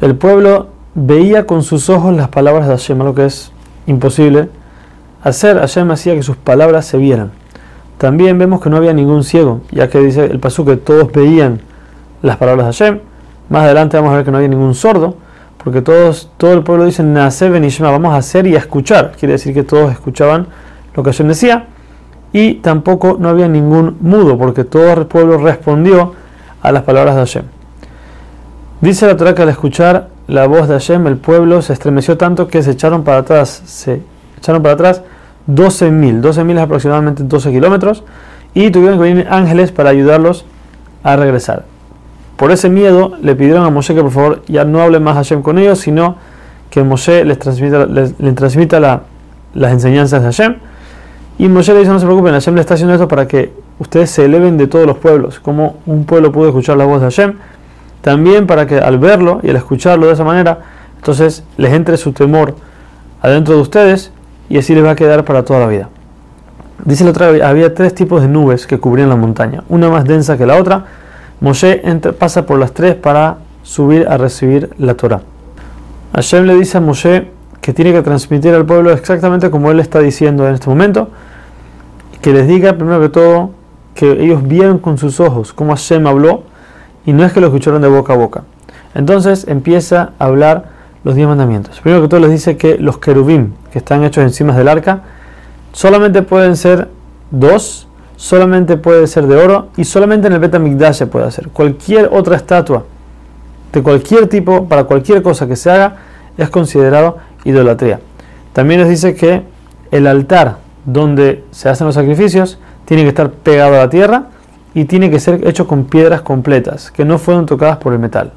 El pueblo veía con sus ojos las palabras de Hashem, lo que es imposible hacer. Hashem hacía que sus palabras se vieran. También vemos que no había ningún ciego, ya que dice el pasú que todos veían las palabras de Hashem. Más adelante vamos a ver que no había ningún sordo, porque todos, todo el pueblo dice Nace Benishma, vamos a hacer y a escuchar. Quiere decir que todos escuchaban lo que Hashem decía. Y tampoco no había ningún mudo, porque todo el pueblo respondió a las palabras de Hashem. Dice la Torah que al escuchar la voz de Hashem, el pueblo se estremeció tanto que se echaron para atrás, se echaron para atrás 12.000, 12.000 es aproximadamente 12 kilómetros, y tuvieron que venir ángeles para ayudarlos a regresar. Por ese miedo le pidieron a Moshe que por favor ya no hable más Hashem con ellos, sino que Moshe les transmita, les, transmita las enseñanzas de Hashem. Y Moshe le dice, no se preocupen, Hashem le está haciendo esto para que ustedes se eleven de todos los pueblos, como un pueblo pudo escuchar la voz de Hashem, también para que al verlo y al escucharlo de esa manera, entonces les entre su temor adentro de ustedes y así les va a quedar para toda la vida. Dice la otra, había tres tipos de nubes que cubrían la montaña, una más densa que la otra. Moshe pasa por las tres para subir a recibir la Torah. Hashem le dice a Moshe que tiene que transmitir al pueblo exactamente como él está diciendo en este momento, que les diga primero que todo que ellos vieron con sus ojos cómo Hashem habló y no es que lo escucharon de boca a boca. Entonces empieza a hablar los diez mandamientos. Primero que todo les dice que los querubim que están hechos encima del arca solamente pueden ser dos, solamente puede ser de oro y solamente en el Betamigdash se puede hacer. Cualquier otra estatua de cualquier tipo, para cualquier cosa que se haga, es considerado idolatría. También les dice que el altar donde se hacen los sacrificios tiene que estar pegado a la tierra y tiene que ser hecho con piedras completas, que no fueron tocadas por el metal.